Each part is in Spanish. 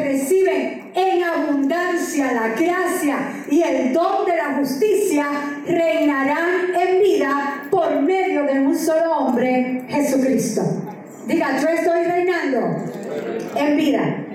reciben en abundancia la gracia y el don de la justicia reinarán en vida por medio de un solo hombre, Jesucristo. Diga, yo estoy reinando en vida.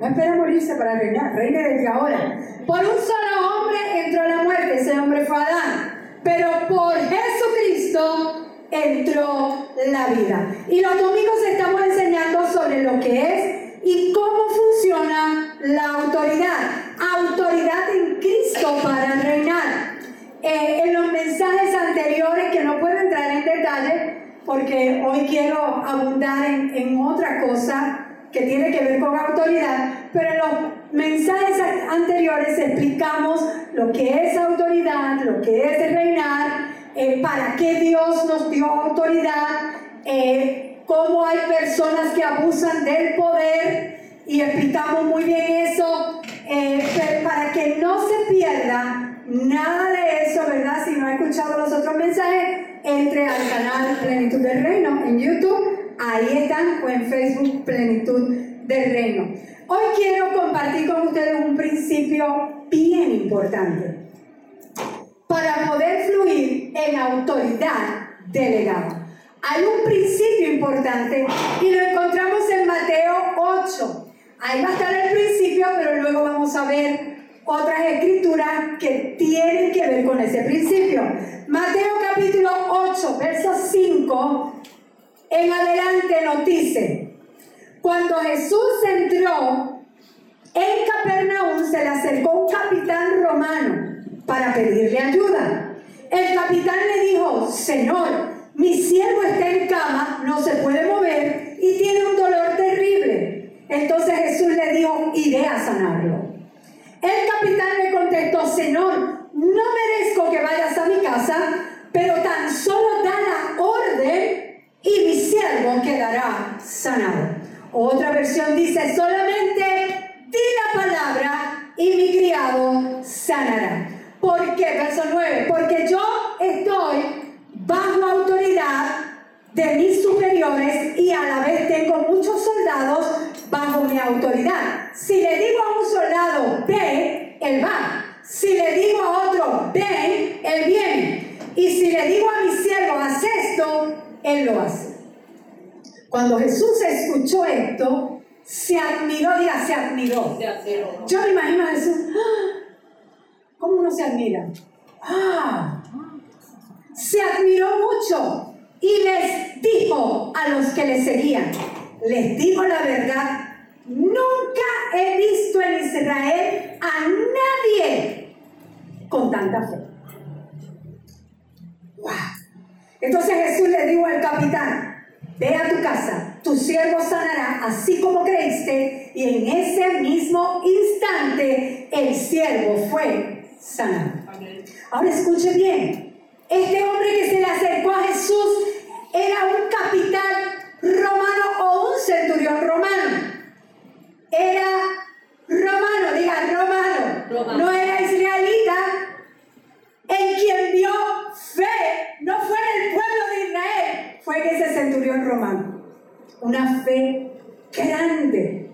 No espera morirse para reinar, reine desde ahora. Por un solo hombre entró la muerte, ese hombre fue Adán. Pero por Jesucristo entró la vida. Y los domingos estamos enseñando sobre lo que es y cómo funciona la autoridad. Autoridad en Cristo para reinar. Eh, en los mensajes anteriores, que no puedo entrar en detalle, porque hoy quiero abundar en, otra cosa que tiene que ver con autoridad, pero en los mensajes anteriores explicamos lo que es autoridad, lo que es reinar, eh, para qué Dios nos dio autoridad, eh, cómo hay personas que abusan del poder y explicamos muy bien eso, eh, para que no se pierda nada de eso, ¿verdad? Si no ha escuchado los otros mensajes, entre al canal Plenitud del Reino en YouTube, ahí están, o en Facebook Plenitud del Reino. Hoy quiero compartir con ustedes un principio bien importante para poder fluir en autoridad delegada. Hay un principio importante y lo encontramos en Mateo 8. Ahí va a estar el principio, pero luego vamos a ver otras escrituras que tienen que ver con ese principio. Mateo capítulo 8, verso 5 en adelante nos dice, cuando Jesús entró en Capernaum se le acercó un capitán romano para pedirle ayuda. El capitán le dijo, Señor, mi siervo está en cama, no se puede mover y tiene un dolor terrible. Entonces Jesús le dijo, iré a sanarlo. El capitán le contestó, Señor, no merezco que vayas a mi casa, pero tan solo da la orden y mi siervo quedará sanado. Otra versión dice, solamente di la palabra y mi criado sanará. ¿Por qué? Verso 9. Porque yo estoy bajo autoridad de mis superiores y a la vez tengo muchos soldados bajo mi autoridad. Si le digo a un soldado, ve, él va. Si le digo a otro, ven, él viene. Y si le digo a mi siervo, haz esto, él lo hace. Cuando Jesús escuchó esto, se admiró, diga, se admiró. Yo me imagino a Jesús, ¡ah! ¿Cómo uno se admira? ¡Ah! Se admiró mucho y les dijo a los que le seguían, les digo la verdad, nunca he visto en Israel a nadie con tanta fe. ¡Wow! Entonces Jesús le dijo al capitán, ve a tu casa, tu siervo sanará así como creíste, y en ese mismo instante el siervo fue sana. Ahora escuche bien. Este hombre que se le acercó a Jesús era un capitán romano o un centurión romano. Era romano, diga romano. No era israelita. En quien vio fe, no fue en el pueblo de Israel, fue en ese centurión romano. Una fe grande.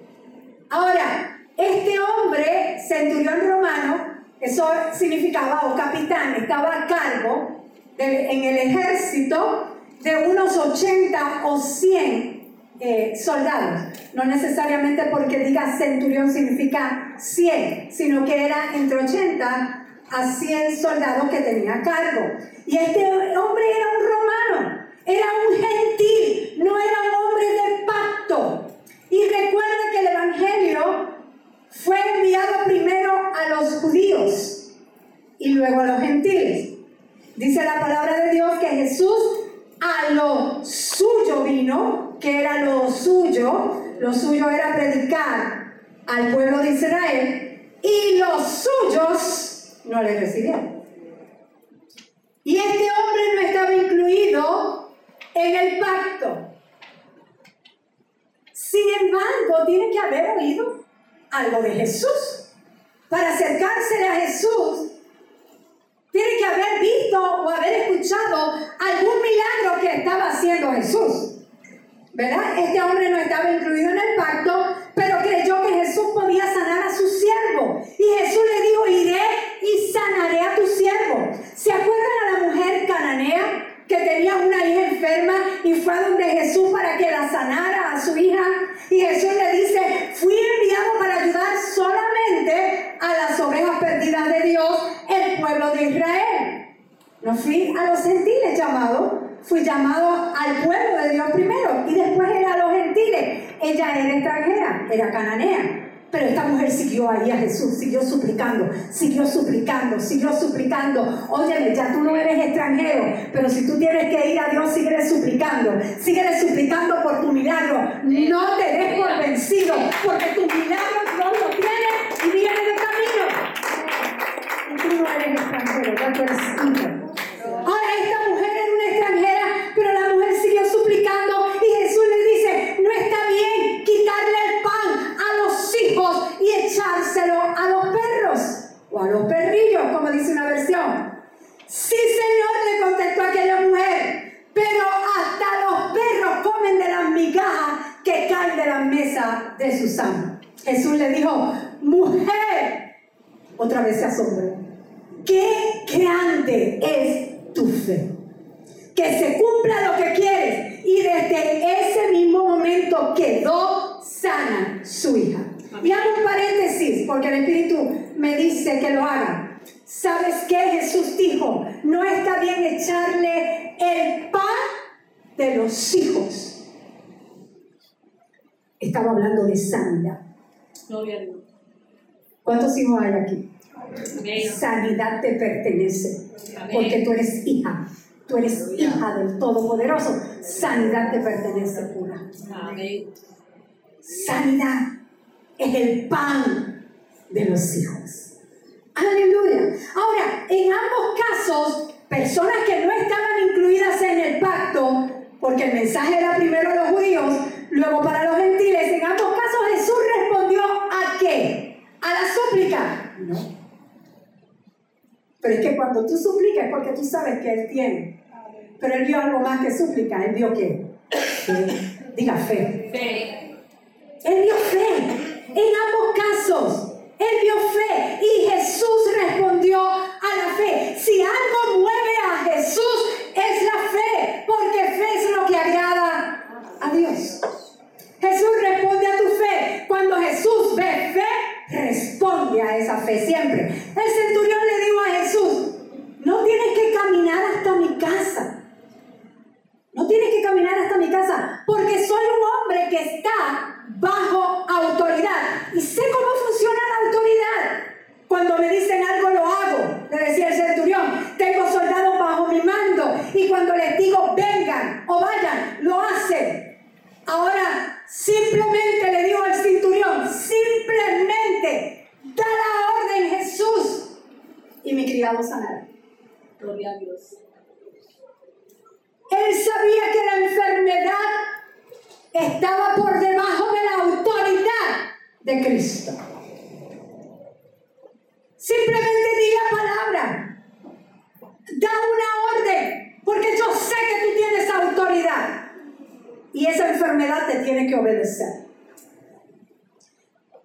Ahora, este hombre, centurión romano, eso significaba, o capitán, estaba a cargo en el ejército de unos 80 o 100 eh, soldados. No necesariamente porque diga centurión significa 100, sino que era entre 80 a 100 soldados que tenía cargo. Y este hombre era un romano, era un gentil, no era un hombre de pacto. Y recuerda que el Evangelio fue enviado primero a los judíos y luego a los gentiles. Dice la palabra de Dios que Jesús a lo suyo vino, que era lo suyo, lo suyo era predicar al pueblo de Israel, y los suyos no le recibieron. Y este hombre no estaba incluido en el pacto. Sin embargo, tiene que haber oído algo de Jesús. Para acercársele a Jesús, tiene que haber visto o haber escuchado algún milagro que estaba haciendo Jesús. ¿Verdad? Este hombre no estaba incluido en el pacto, pero creyó que Jesús podía sanar a su siervo. Y Jesús le dijo, iré y sanaré a tu siervo. ¿Se acuerdan a la mujer cananea? Que tenía una hija enferma y fue a donde Jesús para que la sanara a su hija. Y Jesús le dice, fui enviado para ayudar solamente a las ovejas perdidas de Dios, el pueblo de Israel. No fui a los gentiles llamados, fui llamado al pueblo de Dios primero y después era a los gentiles. Ella era extranjera, era cananea. Pero esta mujer siguió ahí a Jesús, siguió suplicando, siguió suplicando, siguió suplicando. Óyeme, ya tú no eres extranjero, pero si tú tienes que ir a Dios, sigue suplicando, sigue suplicando por tu milagro. No te des por vencido, porque tu milagro Dios lo tiene y viene de camino. Y tú no eres extranjero, ya tú eres. Ahora, esta mujer era una extranjera, pero la mujer siguió suplicando y Jesús le dice, no está bien quitarle el pan a los hijos y echárselo a los perros o a los perrillos, como dice una versión. Sí, Señor, le contestó aquella mujer, pero hasta los perros comen de las migajas que caen de la mesa de sus amos. Jesús le dijo, otra vez se asombró, qué grande es tu fe. Que se cumpla lo que quieres. Y desde ese mismo momento quedó sana su hija. Y hago un paréntesis, porque el Espíritu me dice que lo haga. ¿Sabes qué? Jesús dijo, no está bien echarle el pan de los hijos. Estaba hablando de sanidad. ¿Cuántos hijos hay aquí? Sanidad te pertenece, porque tú eres hija. Tú eres hija del Todopoderoso. Sanidad te pertenece pura. Sanidad es el pan de los hijos. Aleluya. Ahora, en ambos casos, personas que no estaban incluidas en el pacto, porque el mensaje era primero a los judíos, luego para los gentiles, en ambos casos Jesús respondió a qué? A la súplica. No. Pero es que cuando tú suplicas es porque tú sabes que Él tiene. Pero Él vio algo más que súplica. Él vio qué? Fe. Diga fe. Fe. Él vio fe. En ambos casos. Él vio fe. Y Jesús respondió a la fe. Si algo mueve a Jesús es la fe. Porque fe es lo que agrada a Dios. Jesús responde a tu fe. Cuando Jesús ve fe, responde a esa fe siempre. El centurión le dijo a Jesús, no tienes que caminar hasta mi casa. No tienes que caminar hasta mi casa porque soy un hombre que está bajo autoridad. Y sé cómo funciona la autoridad. Cuando me dicen algo lo hago, le decía el centurión. Tengo soldados bajo mi mando y cuando les digo vengan o vayan, lo hacen. Ahora, simplemente le digo al centurión, simplemente da la orden Jesús y mi criado sanará. Gloria a Dios. Él sabía que la enfermedad estaba por debajo de la autoridad de Cristo. Simplemente di la palabra. Da una orden, porque yo sé que tú tienes autoridad. Y esa enfermedad te que obedecer.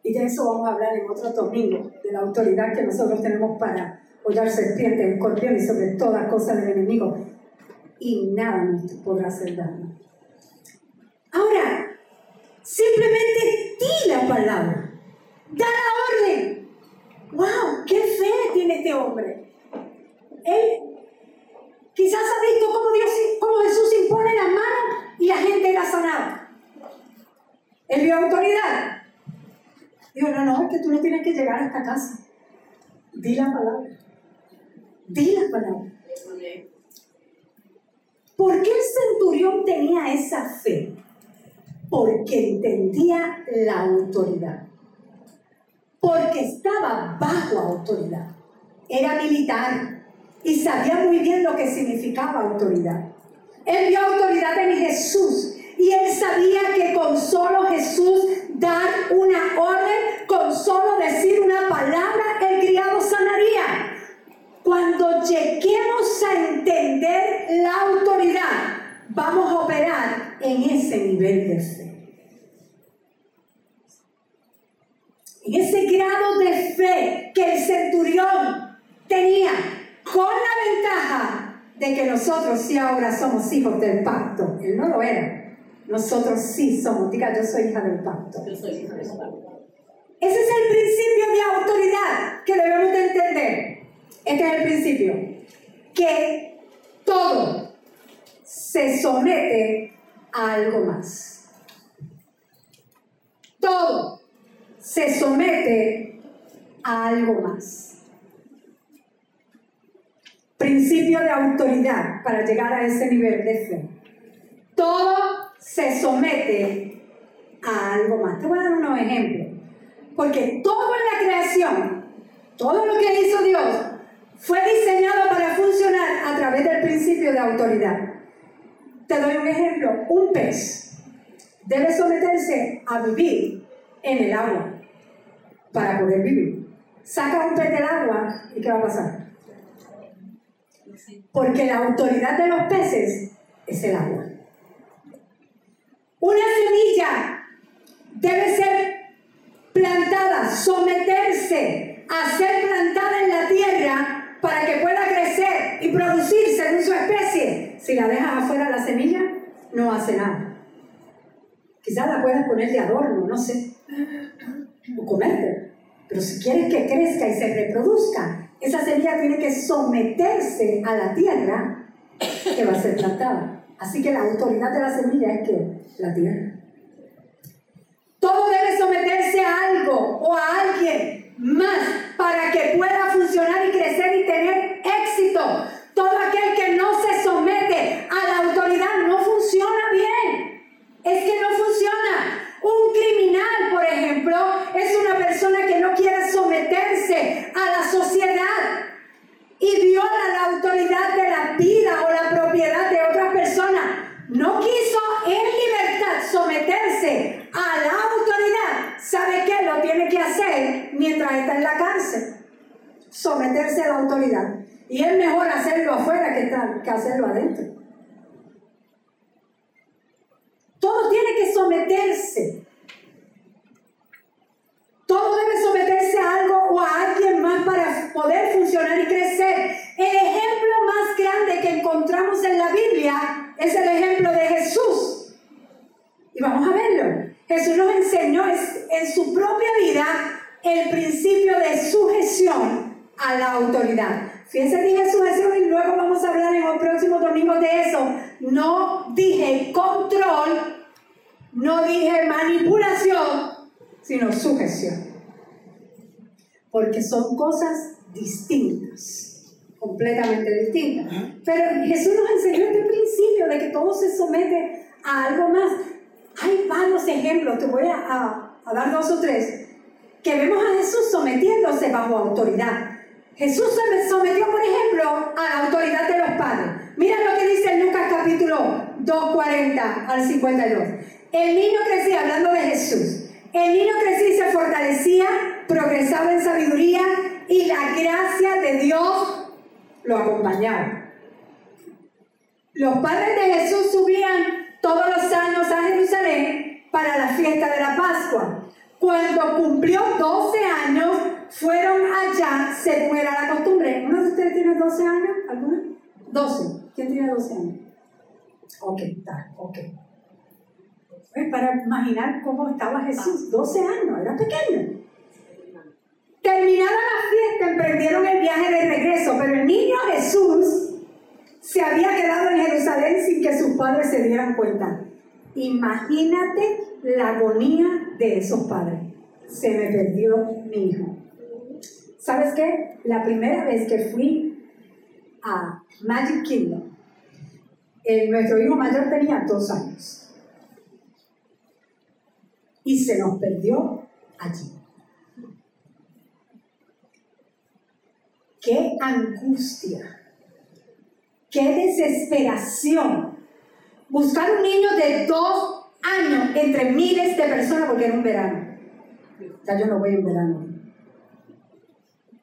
Y de eso vamos a hablar en otro domingo, de la autoridad que nosotros tenemos para hollar serpientes, escorpiones y sobre todas cosas del enemigo. Y nada nos podrá hacer daño. Ahora, simplemente di la palabra. Da la orden. ¡Wow! ¡Qué fe tiene este hombre! Él quizás ha visto cómo, Dios, cómo Jesús impone las manos y la gente era sanada. Él vio autoridad. Dijo, no, no, es que tú no tienes que llegar a esta casa. Di la palabra. Di la palabra. ¿Por qué el centurión tenía esa fe? Porque entendía la autoridad. Porque estaba bajo autoridad. Era militar y sabía muy bien lo que significaba autoridad. Él vio autoridad en Jesús y él sabía que con solo Jesús dar una orden, con solo decir una palabra, el criado sanaría. Cuando lleguemos a entender la autoridad, vamos a operar en ese nivel de fe. En ese grado de fe que el centurión tenía, con la ventaja de que nosotros sí ahora somos hijos del pacto. Él no lo era. Nosotros sí somos. Diga, yo soy hija del pacto. Yo soy hija del pacto. Ese es el principio de autoridad que debemos de entender. Este es el principio. Que todo se somete a algo más. Todo se somete a algo más. Principio de autoridad para llegar a ese nivel de fe. Todo se somete a algo más. Te voy a dar unos ejemplos. Porque todo en la creación, todo lo que hizo Dios, fue diseñado para funcionar a través del principio de autoridad. Te doy un ejemplo. Un pez debe someterse a vivir en el agua para poder vivir. Saca un pez del agua y ¿qué va a pasar? Porque la autoridad de los peces es el agua. Una semilla debe ser plantada, someterse a ser plantada en la tierra para que pueda crecer y producir según su especie. Si la dejas afuera la semilla, no hace nada. Quizás la puedas poner de adorno, no sé, o comerte. Pero si quieres que crezca y se reproduzca, esa semilla tiene que someterse a la tierra que va a ser plantada. Así que la autoridad de la semilla es que la tierra. Todo debe someterse a algo o a alguien más para que pueda funcionar y crecer y tener éxito. Todo aquel que no se somete a la autoridad no funciona bien. Es que no funciona. Un criminal, por ejemplo, es una persona que no quiere someterse a la sociedad y viola la autoridad de la vida o la propiedad de otra persona. No quiso en libertad someterse a la autoridad. ¿Sabe qué? Lo tiene que hacer mientras está en la cárcel. Someterse a la autoridad. Y es mejor hacerlo afuera que, que hacerlo adentro. Todo tiene que someterse. Todo debe someterse a algo o a alguien más para poder funcionar y crecer. El ejemplo más grande que encontramos en la Biblia es el ejemplo de Jesús. Y vamos a verlo. Jesús nos enseñó en su propia vida el principio de sujeción a la autoridad. Fíjense, dije sujeción y luego vamos a hablar en los próximos domingos de eso. No dije control, no dije manipulación, sino sujeción. Porque son cosas distintas, completamente distintas. Pero Jesús nos enseñó este principio de que todo se somete a algo más. Hay varios ejemplos, te voy a, a dar dos o tres, que vemos a Jesús sometiéndose bajo autoridad. Jesús se sometió, por ejemplo, a la autoridad de los padres. Mira lo que dice en Lucas capítulo 2, 40 al 52. El niño crecía, hablando de Jesús, el niño crecía y se fortalecía, progresaba en sabiduría y la gracia de Dios lo acompañaba. Los padres de Jesús subían todos los años a Jerusalén para la fiesta de la Pascua. Cuando cumplió 12 años, fueron allá según era la costumbre. ¿Uno de ustedes tiene 12 años? ¿Alguno? 12. ¿Quién tiene 12 años? Ok, está, ok. Pues para imaginar cómo estaba Jesús, 12 años, era pequeño. Terminada la fiesta, emprendieron el viaje de regreso, pero el niño Jesús se había quedado en Jerusalén sin que sus padres se dieran cuenta. Imagínate la agonía de esos padres. Se me perdió mi hijo. ¿Sabes qué? La primera vez que fui a Magic Kingdom, eh, nuestro hijo mayor tenía dos años y se nos perdió allí. Qué angustia, qué desesperación. Buscar un niño de dos años entre miles de personas porque era un verano. Ya yo no voy en verano.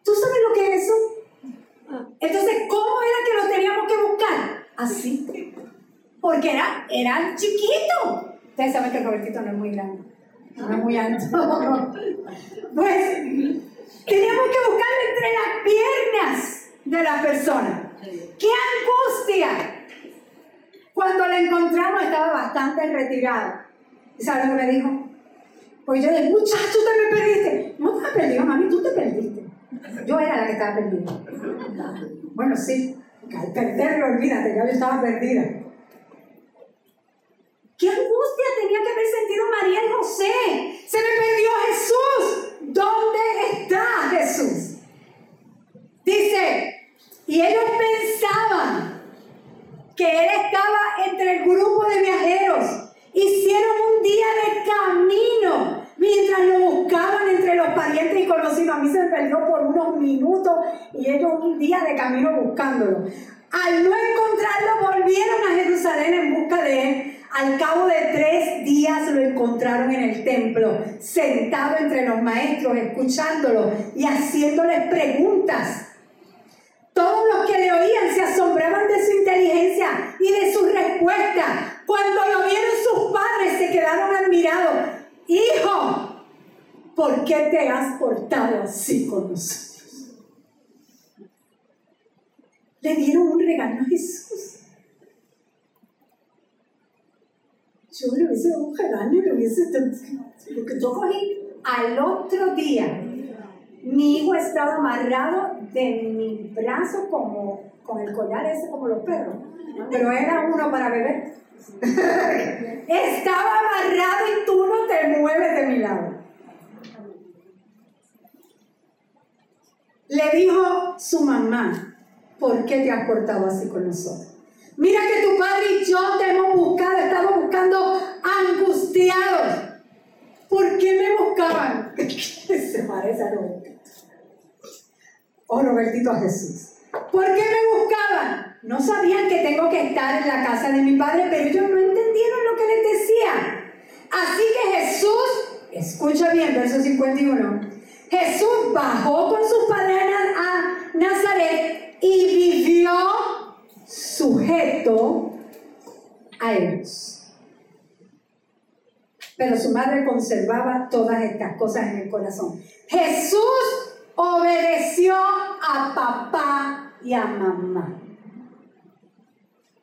¿Tú sabes lo que es eso? Entonces, ¿cómo era que lo teníamos que buscar? Así. Porque era, era chiquito. Ustedes saben que Robertito no es muy grande no muy alto. Pues teníamos que buscarlo entre las piernas de la persona. ¡Qué angustia! Cuando la encontramos estaba bastante retirada. ¿Y sabes lo que me dijo? Pues yo dije, muchacho, te me perdiste. No te perdido, mami, tú te perdiste. Yo era la que estaba perdida. Bueno, sí, al perderlo, olvídate, yo estaba perdida. ¿Qué angustia tenía que haber sentido María y José? Se me perdió Jesús. ¿Dónde está Jesús? Dice, y ellos pensaban que él estaba entre el grupo de viajeros. Hicieron un día de camino mientras lo buscaban entre los parientes y conocidos. A mí se me perdió por unos minutos y ellos un día de camino buscándolo. Al no encontrarlo, volvieron a Jerusalén en busca de él. Al cabo de tres días lo encontraron en el templo, sentado entre los maestros, escuchándolo y haciéndoles preguntas. Todos los que le oían se asombraban de su inteligencia y de sus respuestas. Cuando lo vieron sus padres se quedaron admirados. Hijo, ¿por qué te has portado así con nosotros? Le dieron un regalo a Jesús. Yo le hubiese dado un regalo y le hubiese Lo que yo cogí al otro día. Mi hijo estaba amarrado de mi brazo como con el collar ese como los perros, pero era uno para beber. estaba amarrado y tú no te mueves de mi lado. Le dijo su mamá, ¿por qué te has portado así con nosotros? Mira que tu padre y yo te hemos buscado, estamos buscando angustiados. ¿Por qué me buscaban? Se parece a Roberto. Oh, Robertito a Jesús. ¿Por qué me buscaban? No sabían que tengo que estar en la casa de mi padre, pero ellos no entendieron lo que les decía. Así que Jesús, escucha bien, verso 51. Jesús bajó con sus padres a Nazaret y vivió sujeto a ellos. Pero su madre conservaba todas estas cosas en el corazón. Jesús obedeció a papá y a mamá.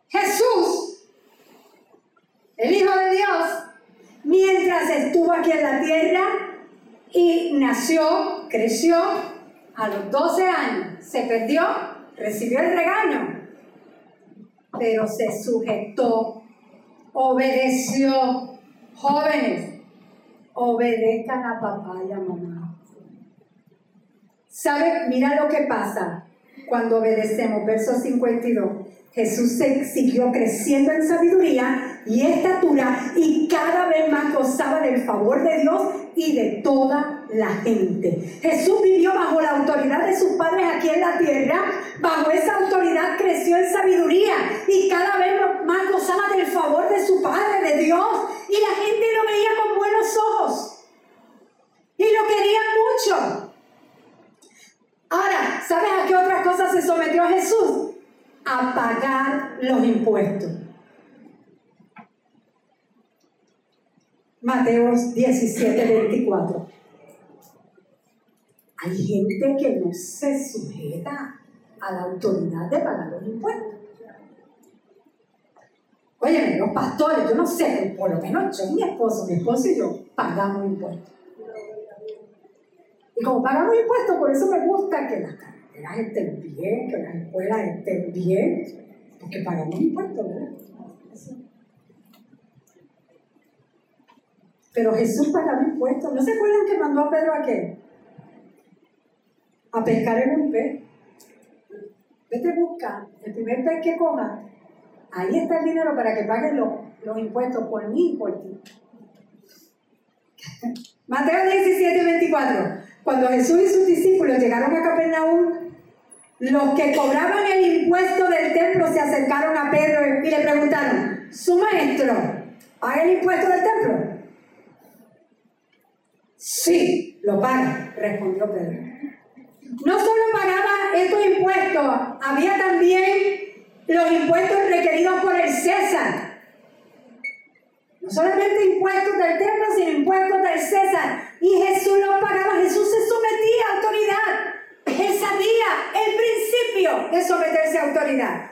Jesús, el Hijo de Dios, mientras estuvo aquí en la tierra y nació, creció, a los 12 años se perdió, recibió el regaño, pero se sujetó, obedeció. Jóvenes, obedezcan a papá y a mamá. ¿Sabe? Mira lo que pasa cuando obedecemos. Verso 52. Jesús se siguió creciendo en sabiduría y estatura y cada vez más gozaba del favor de Dios y de toda la gente. Jesús vivió bajo la autoridad de sus padres aquí en la tierra, bajo esa autoridad creció en sabiduría y cada vez más gozaba del favor de su Padre, de Dios, y la gente lo veía con buenos ojos y lo querían mucho. Ahora, ¿sabes a qué otras cosas se sometió Jesús? A pagar los impuestos. Mateo 17, 24. Hay gente que no se sujeta a la autoridad de pagar los impuestos. Oye, los pastores, yo no sé, por lo menos yo, mi esposo, mi esposo y yo pagamos impuestos. Y como pagamos impuestos, por eso me gusta que las carreteras estén bien, que las escuelas estén bien, porque pagamos impuestos, ¿verdad? Pero Jesús pagaba impuestos. ¿No se acuerdan que mandó a Pedro a qué? A pescar en un pez. Vete a buscar el primer pez que coma. Ahí está el dinero para que paguen los, los impuestos por mí y por ti. Mateo 17, 24. Cuando Jesús y sus discípulos llegaron a Capernaum, los que cobraban el impuesto del templo se acercaron a Pedro y le preguntaron, ¿su maestro paga el impuesto del templo? Sí, lo paga, respondió Pedro. No solo pagaba estos impuestos, había también los impuestos requeridos por el César. No solamente impuestos del templo, sino impuestos del César. Y Jesús los pagaba, Jesús se sometía a autoridad. Él sabía el principio de someterse a autoridad.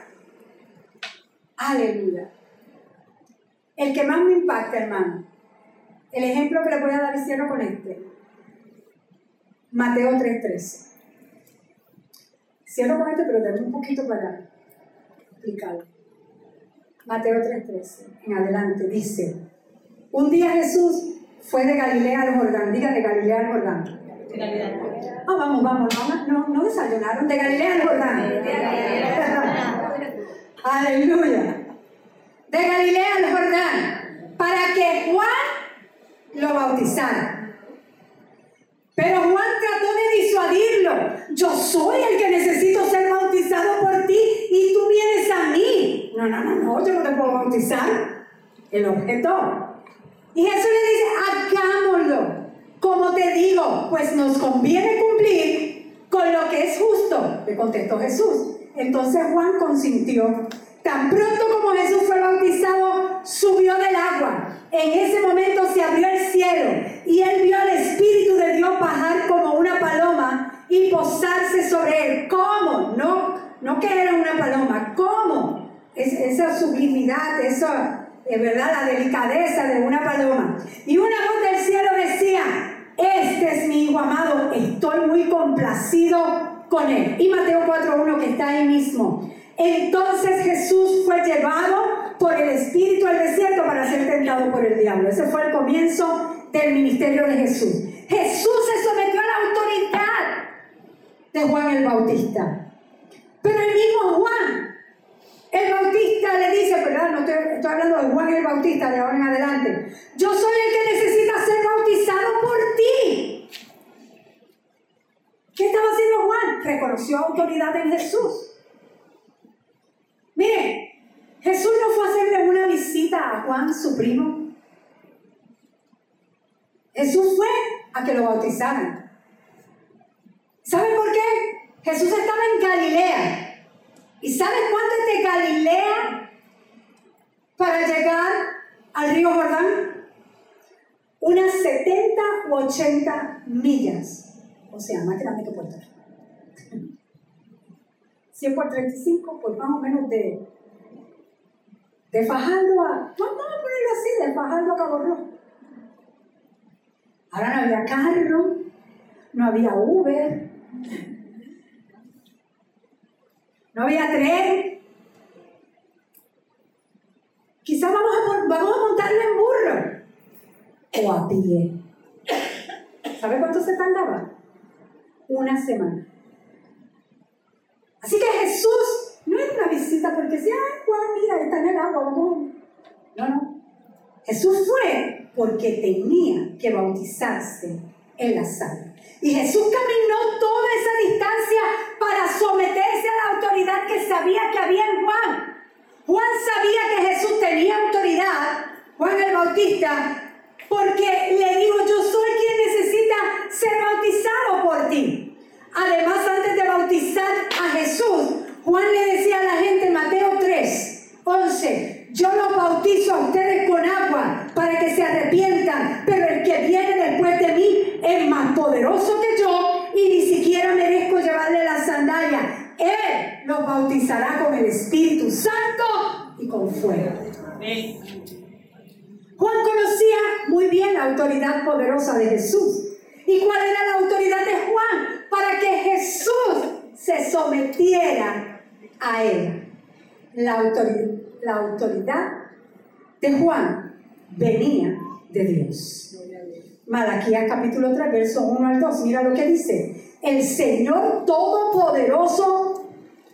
Aleluya. El que más me impacta, hermano, el ejemplo que le voy a dar cierro con este. Mateo 3.13. Cierro con este, pero tengo un poquito para explicarlo. Mateo 3.13, en adelante, dice, un día Jesús fue de Galilea al Jordán, diga de Galilea al Jordán. Ah, vamos, vamos, vamos, no, no desayunaron, de Galilea al Jordán. Aleluya. De Galilea al Jordán, para que Juan lo bautizara. Pero Juan trató de disuadirlo. Yo soy el que necesito ser bautizado por ti y tú vienes a mí. No, no, no, no, yo no te puedo bautizar. El objeto. Y Jesús le dice, hagámoslo. Como te digo, pues nos conviene cumplir con lo que es justo, le contestó Jesús. Entonces Juan consintió. Tan pronto como Jesús fue bautizado, subió del agua. En ese momento se abrió el cielo y él vio al Espíritu de Dios bajar como una paloma y posarse sobre él. ¿Cómo? No, no que era una paloma. ¿Cómo? Es, esa sublimidad, esa, es verdad, la delicadeza de una paloma. Y una voz del cielo decía, este es mi hijo amado, estoy muy complacido con él. Y Mateo 4.1 que está ahí mismo. Entonces Jesús fue llevado por el Espíritu al desierto para ser tentado por el diablo. Ese fue el comienzo del ministerio de Jesús. Jesús se sometió a la autoridad de Juan el Bautista. Pero el mismo Juan, el Bautista le dice, perdón, no estoy, estoy hablando de Juan el Bautista de ahora en adelante, yo soy el que necesita ser bautizado por ti. ¿Qué estaba haciendo Juan? Reconoció autoridad en Jesús. Mire, Jesús no fue a hacerle una visita a Juan, su primo. Jesús fue a que lo bautizaran. ¿Sabe por qué? Jesús estaba en Galilea. ¿Y sabe cuánto es de Galilea para llegar al río Jordán? Unas 70 u 80 millas. O sea, Puerto Rico. 100 por 35, pues más o menos de, de Fajardo a, vamos a ponerlo así, de Fajardo a Cabo Rojo. Ahora no había carro, no había Uber, no había tren. Quizás vamos a, vamos a montarlo en burro o a pie. ¿Sabe cuánto se tardaba? Una semana. Así que Jesús no era una visita porque decía, ay Juan, mira, está en el agua. No, no. Jesús fue porque tenía que bautizarse en la sal. Y Jesús caminó toda esa distancia para someterse a la autoridad que sabía que había en Juan. Juan sabía que Jesús tenía autoridad, Juan el Bautista, porque le dijo, yo soy quien necesita ser bautizado por ti. Además, antes de bautizar a Jesús, Juan le decía a la gente, Mateo 3, 11, yo los bautizo a ustedes con agua para que se arrepientan, pero el que viene después de mí es más poderoso que yo y ni siquiera merezco llevarle la sandalia. Él los bautizará con el Espíritu Santo y con fuego. Juan conocía muy bien la autoridad poderosa de Jesús. ¿Y cuál era la autoridad de Juan? para que Jesús se sometiera a él. La autoridad, de Juan venía de Dios. Malaquías capítulo 3, verso 1 al 2. Mira lo que dice. El Señor Todopoderoso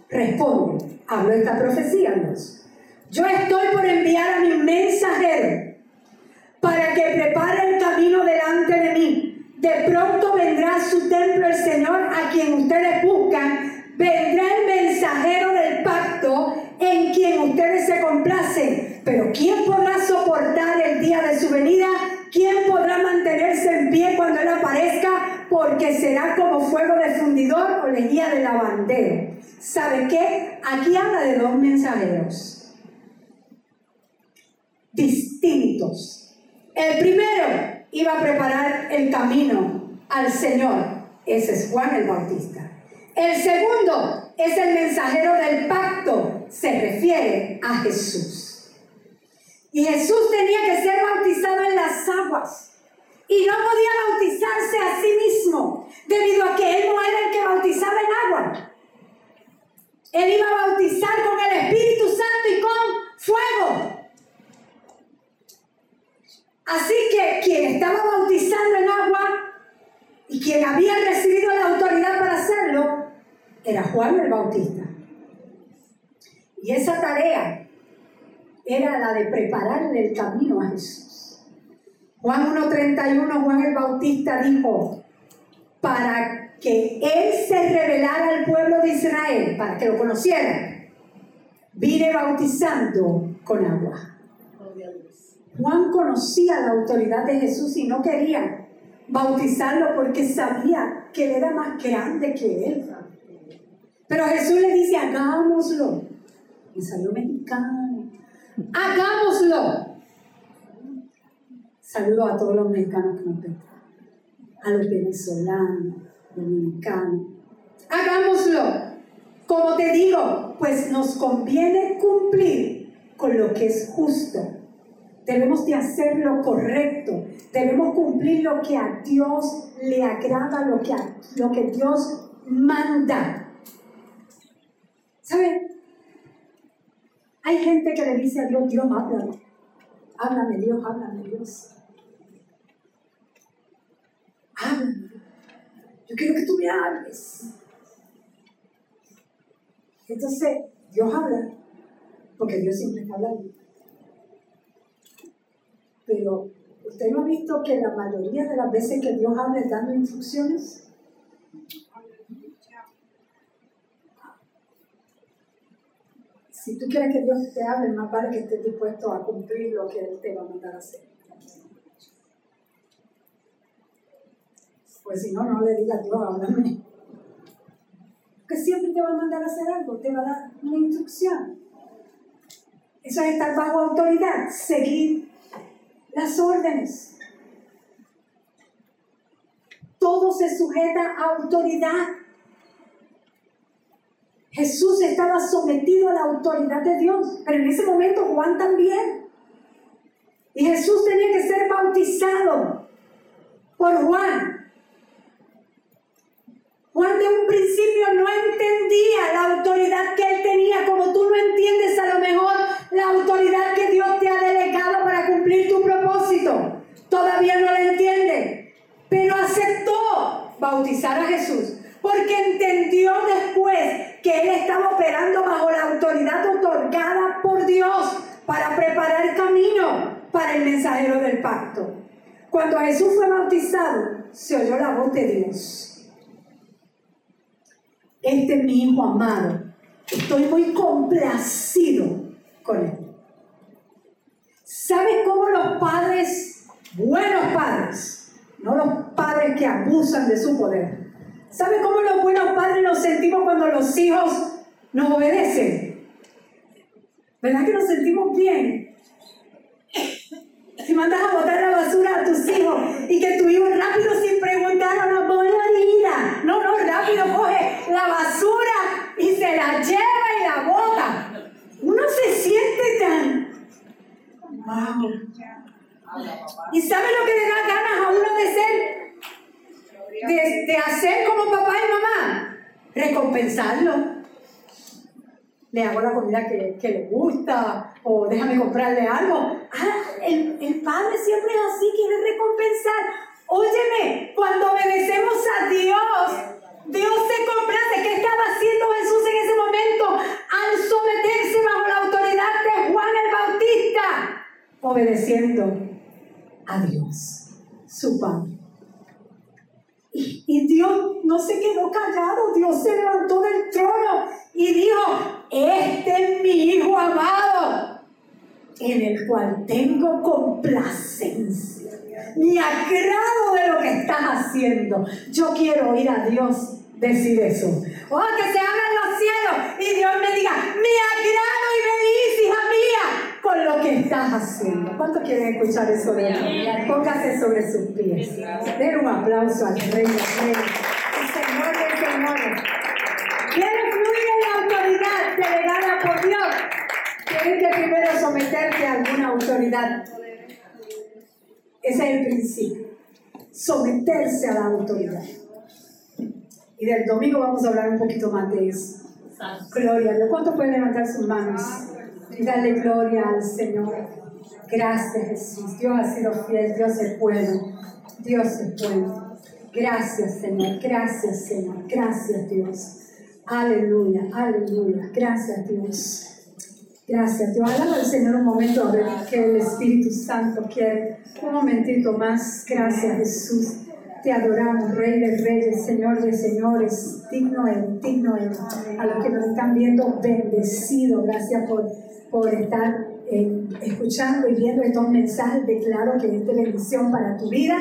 responde. Hablo esta profecía, Dios. Yo estoy por enviar a mi mensajero que prepare el camino delante de mí de pronto vendrá a su templo el Señor a quien ustedes buscan. Vendrá el mensajero del pacto en quien ustedes se complacen. Pero ¿quién podrá soportar el día de su venida? ¿Quién podrá mantenerse en pie cuando Él aparezca? Porque será como fuego de fundidor o lejía de lavandero. ¿Sabe qué? Aquí habla de dos mensajeros distintos. El primero iba a preparar el camino al Señor. Ese es Juan el Bautista. El segundo es el mensajero del pacto, se refiere a Jesús. Y Jesús tenía que ser bautizado en las aguas. Y no podía bautizarse a sí mismo, debido a que él no era el que bautizaba en agua. Él iba a bautizar con el Espíritu Santo y con fuego. Así que quien estaba bautizando en agua y quien había recibido la autoridad para hacerlo era Juan el Bautista. Y esa tarea era la de prepararle el camino a Jesús. Juan 1.31, Juan el Bautista dijo, para que él se revelara al pueblo de Israel, para que lo conocieran, vine bautizando con agua. Juan conocía la autoridad de Jesús y no quería bautizarlo porque sabía que él era más grande que él. Pero Jesús le dice, hagámoslo. Y salió mexicano. Hagámoslo. Saludo a todos los mexicanos que nos ven. A los venezolanos, dominicanos. Hagámoslo. Como te digo, pues nos conviene cumplir con lo que es justo Debemos de hacer lo correcto. Debemos cumplir lo que a Dios le agrada, lo que, lo que Dios manda. ¿Saben? Hay gente que le dice a Dios, Dios, háblame. Háblame, Dios, háblame, Dios. Háblame. Yo quiero que tú me hables. Entonces, Dios habla, porque Dios siempre está hablando. Pero, ¿usted no ha visto que la mayoría de las veces que Dios habla es dando instrucciones? Si tú quieres que Dios te hable, más vale que estés dispuesto a cumplir lo que Él te va a mandar a hacer. Pues si no, no le digas Dios, háblame. Que siempre te va a mandar a hacer algo, te va a dar una instrucción. Eso es estar bajo autoridad, seguir las órdenes. Todo se sujeta a autoridad. Jesús estaba sometido a la autoridad de Dios, pero en ese momento Juan también. Y Jesús tenía que ser bautizado por Juan. Juan de un principio no entendía la autoridad que él tenía, como tú no entiendes a lo mejor la autoridad que Dios te ha delegado para cumplir tu propósito. Todavía no la entiende, pero aceptó bautizar a Jesús porque entendió después que él estaba operando bajo la autoridad otorgada por Dios para preparar camino para el mensajero del pacto. Cuando Jesús fue bautizado, se oyó la voz de Dios este es mi hijo amado. Estoy muy complacido con él. ¿Sabes cómo los padres, buenos padres, no los padres que abusan de su poder, ¿sabes cómo los buenos padres nos sentimos cuando los hijos nos obedecen? ¿Verdad que nos sentimos bien? Si mandas a botar la basura a tus hijos y que tu hijo rápido sin preguntar no voy a No, no, rápido coge la basura y se la lleva y la bota. Uno se siente tan... Wow. ¿Y sabe lo que le da ganas a uno de ser? De, de hacer como papá y mamá. Recompensarlo le hago la comida que, que, le gusta o déjame comprarle algo. Ah, el, el, padre siempre es así, quiere recompensar. Óyeme, cuando obedecemos a Dios, Dios se complace. ¿Qué estaba haciendo Jesús en ese momento al someterse bajo la autoridad de Juan el Bautista? Obedeciendo a Dios, su Padre. Y, Dios no se quedó callado, Dios se levantó del trono y dijo, este es mi Hijo amado, en el cual tengo complacencia. Mi agrado de lo que estás haciendo. Yo quiero oír a Dios decir eso. Oh, que se abran los cielos y Dios me diga, mi agrado lo que estás haciendo. ¿Cuántos quieren escuchar eso de él? Póngase sobre sus pies. Den un aplauso al Rey, al Rey. Señores, señores. ¿Quieres fluir en la autoridad delegada por Dios? Tienes que primero someterte a alguna autoridad. Ese es el principio. Someterse a la autoridad. Y del domingo vamos a hablar un poquito más de eso. Gloria a Dios. ¿Cuántos pueden levantar sus manos? Y darle gloria al Señor? Gracias Jesús. Dios ha sido fiel. Dios es bueno. Dios es bueno. Gracias Señor. Gracias Señor. Gracias Dios. Aleluya. Aleluya. Gracias Dios. Gracias Dios. Alaba al Señor un momento a ver que el Espíritu Santo quiere. Un momentito más. Gracias Jesús. Te adoramos, Rey de Reyes, Señor de Señores, digno es, digno es. A los que nos están viendo, bendecido. Gracias por, por estar eh, escuchando y viendo estos mensajes. Declaro que es de bendición para tu vida.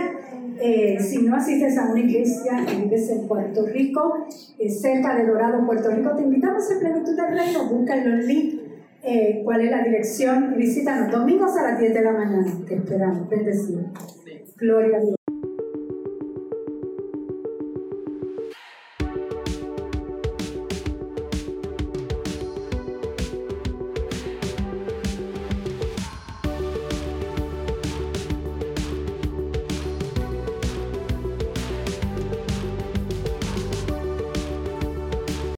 Eh, si no asistes a una iglesia y vives en Puerto Rico, eh, cerca de Dorado, Puerto Rico, te invitamos en Plenitud del Reino. Busca en los links eh, cuál es la dirección y visítanos domingos a las 10 de la mañana. Te esperamos. Bendecido. Gloria a Dios.